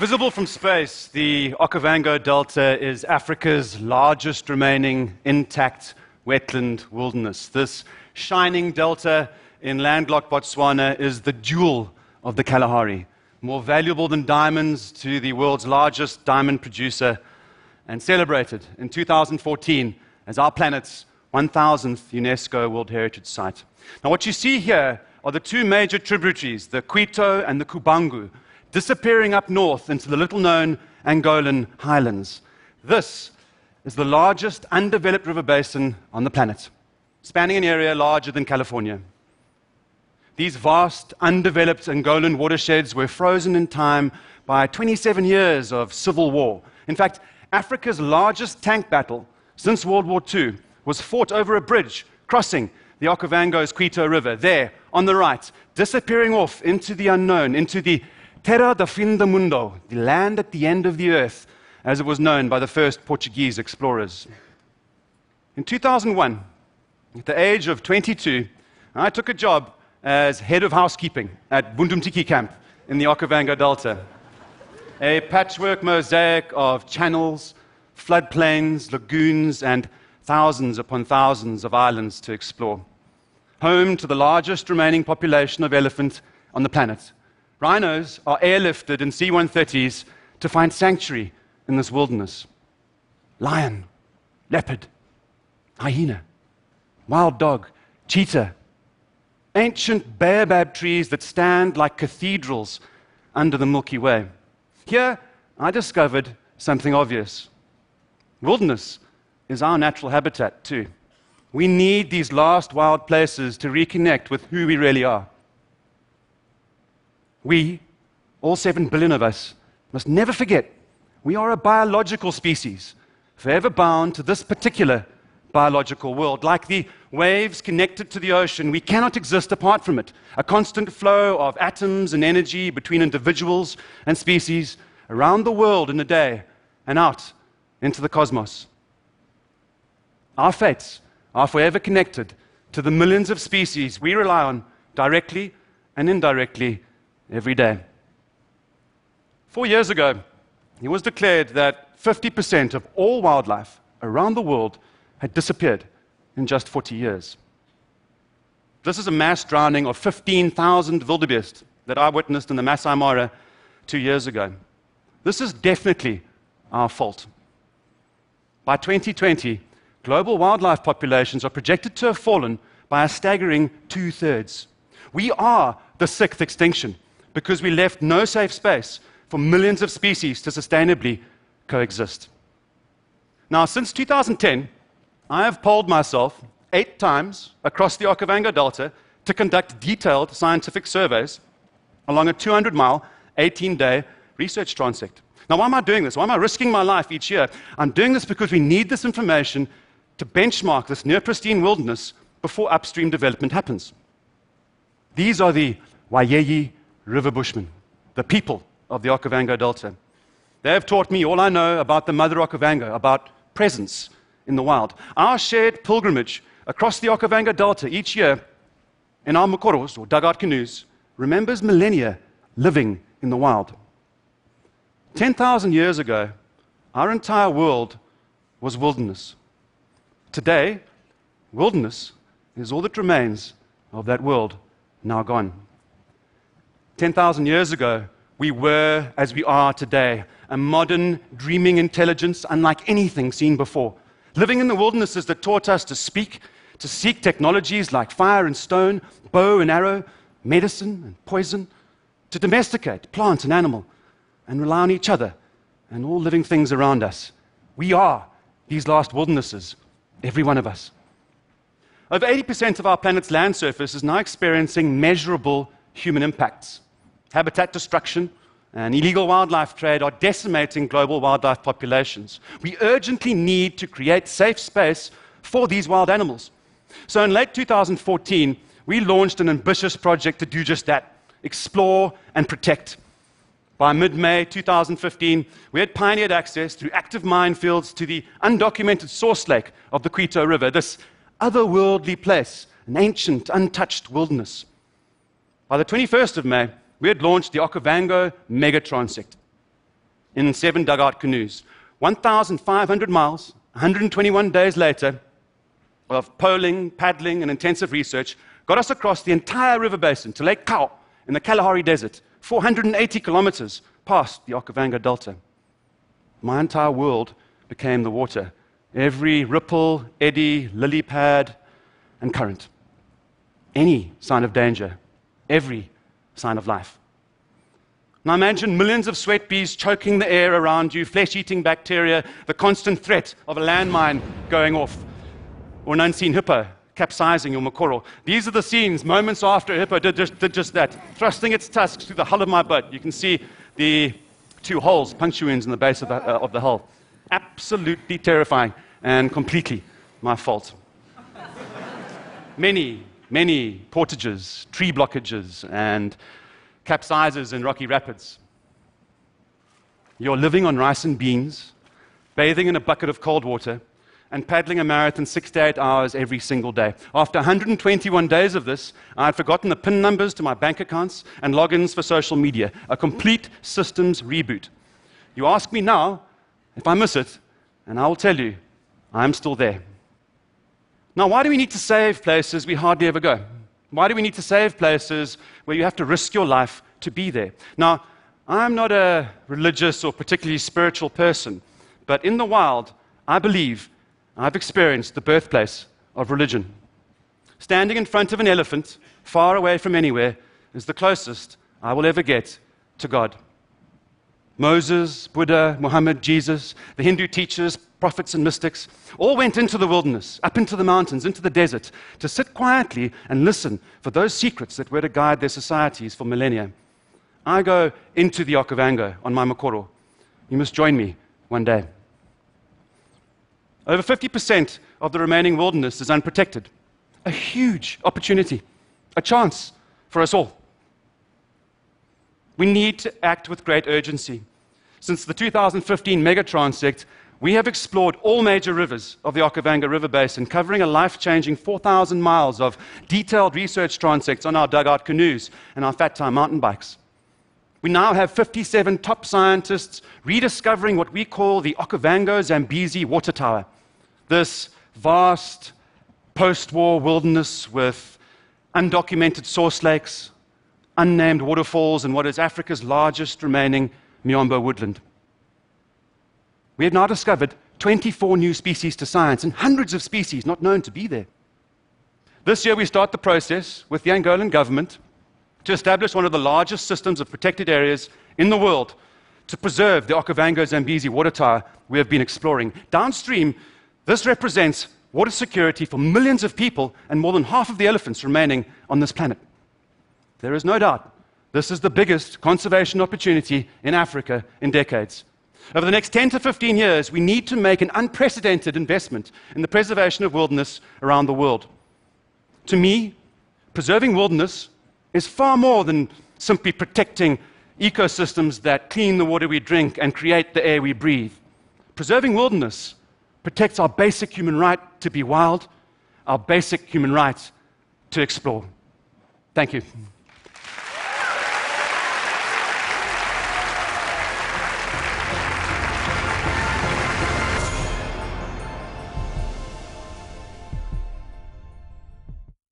Visible from space, the Okavango Delta is Africa's largest remaining intact wetland wilderness. This shining delta in landlocked Botswana is the jewel of the Kalahari, more valuable than diamonds to the world's largest diamond producer, and celebrated in 2014 as our planet's 1000th UNESCO World Heritage Site. Now, what you see here are the two major tributaries, the Cuito and the Cubango, disappearing up north into the little known Angolan highlands. This is the largest undeveloped river basin on the planet, spanning an area larger than California. These vast, undeveloped Angolan watersheds were frozen in time by 27 years of civil war. In fact, Africa's largest tank battle since World War II was fought over a bridge crossing the Okavango's Cuito River, there on the right, disappearing off into the unknown, into the Terra da Fim do Mundo, the land at the end of the earth, as it was known by the first Portuguese explorers. In 2001, at the age of 22, I took a job as head of housekeeping at Bundumtiki camp in the Okavango Delta. A patchwork mosaic of channels, floodplains, lagoons, and thousands upon thousands of islands to explore. Home to the largest remaining population of elephant on the planet. Rhinos are airlifted in C 130s to find sanctuary in this wilderness. Lion, leopard, hyena, wild dog, cheetah, ancient baobab trees that stand like cathedrals under the Milky Way. Here, I discovered something obvious. Wilderness is our natural habitat, too. We need these last wild places to reconnect with who we really are. We, all seven billion of us, must never forget we are a biological species, forever bound to this particular biological world. Like the waves connected to the ocean, we cannot exist apart from it. A constant flow of atoms and energy between individuals and species around the world in a day and out into the cosmos. Our fates are forever connected to the millions of species we rely on directly and indirectly every day. Four years ago, it was declared that 50% of all wildlife around the world had disappeared in just 40 years. This is a mass drowning of 15,000 wildebeest that I witnessed in the Masai Mara two years ago. This is definitely our fault. By 2020, global wildlife populations are projected to have fallen by a staggering two thirds. We are the sixth extinction because we left no safe space for millions of species to sustainably coexist. Now, since 2010, I have poled myself eight times across the Okavango Delta to conduct detailed scientific surveys along a 200 mile, 18 day research transect. Now, why am I doing this? Why am I risking my life each year? I'm doing this because we need this information to benchmark this near pristine wilderness before upstream development happens. These are the Wayeyi River Bushmen, the people of the Okavango Delta. They have taught me all I know about the mother Okavango, about presence in the wild. Our shared pilgrimage across the Okavango Delta each year in our mokoros, or dugout canoes, remembers millennia living in the wild. 10,000 years ago, our entire world was wilderness. Today, wilderness is all that remains of that world now gone. 10,000 years ago, we were as we are today, a modern, dreaming intelligence unlike anything seen before. Living in the wildernesses that taught us to speak, to seek technologies like fire and stone, bow and arrow, medicine and poison, to domesticate plant and animal, and rely on each other and all living things around us. We are these last wildernesses, every one of us. Over 80% of our planet's land surface is now experiencing measurable human impacts habitat destruction, and illegal wildlife trade are decimating global wildlife populations. We urgently need to create safe space for these wild animals. So, in late 2014, we launched an ambitious project to do just that explore and protect. By mid May 2015, we had pioneered access through active minefields to the undocumented source lake of the Cuito River, this otherworldly place, an ancient, untouched wilderness. By the 21st of May, we had launched the Okavango Mega Transect. in seven dugout canoes. 1,500 miles, 121 days later, of poling, paddling, and intensive research, got us across the entire river basin to Lake Kau in the Kalahari Desert, 480 kilometers past the Okavango Delta. My entire world became the water. Every ripple, eddy, lily pad, and current. Any sign of danger, every sign of life. Now imagine millions of sweat bees choking the air around you, flesh eating bacteria, the constant threat of a landmine going off, or an unseen hippo capsizing your Mokoro. These are the scenes moments after a hippo did just, did just that, thrusting its tusks through the hull of my boat. You can see the two holes, puncture wounds in the base of the, uh, of the hull. Absolutely terrifying and completely my fault. many, many portages, tree blockages, and capsizes in rocky rapids. You're living on rice and beans, bathing in a bucket of cold water, and paddling a marathon six to eight hours every single day. After 121 days of this, I had forgotten the PIN numbers to my bank accounts and logins for social media. A complete systems reboot. You ask me now if I miss it, and I will tell you, I'm still there. Now, why do we need to save places we hardly ever go? Why do we need to save places where you have to risk your life to be there? Now, I'm not a religious or particularly spiritual person, but in the wild, I believe I've experienced the birthplace of religion. Standing in front of an elephant, far away from anywhere, is the closest I will ever get to God. Moses, Buddha, Muhammad, Jesus, the Hindu teachers, prophets, and mystics all went into the wilderness, up into the mountains, into the desert, to sit quietly and listen for those secrets that were to guide their societies for millennia. I go into the Okavango on my Mokoro. You must join me one day. Over 50% of the remaining wilderness is unprotected. A huge opportunity, a chance for us all. We need to act with great urgency. Since the 2015 Megatransect, we have explored all major rivers of the Okavango River Basin, covering a life changing 4,000 miles of detailed research transects on our dugout canoes and our fat tire mountain bikes. We now have 57 top scientists rediscovering what we call the Okavango Zambezi water tower. This vast post war wilderness with undocumented source lakes, unnamed waterfalls, and what is Africa's largest remaining Miombo woodland. We have now discovered 24 new species to science and hundreds of species not known to be there. This year, we start the process with the Angolan government to establish one of the largest systems of protected areas in the world to preserve the Okavango Zambezi water tower we have been exploring. Downstream, this represents water security for millions of people and more than half of the elephants remaining on this planet. There is no doubt this is the biggest conservation opportunity in Africa in decades. Over the next 10 to 15 years, we need to make an unprecedented investment in the preservation of wilderness around the world. To me, preserving wilderness is far more than simply protecting ecosystems that clean the water we drink and create the air we breathe. Preserving wilderness protects our basic human right to be wild, our basic human right to explore. Thank you.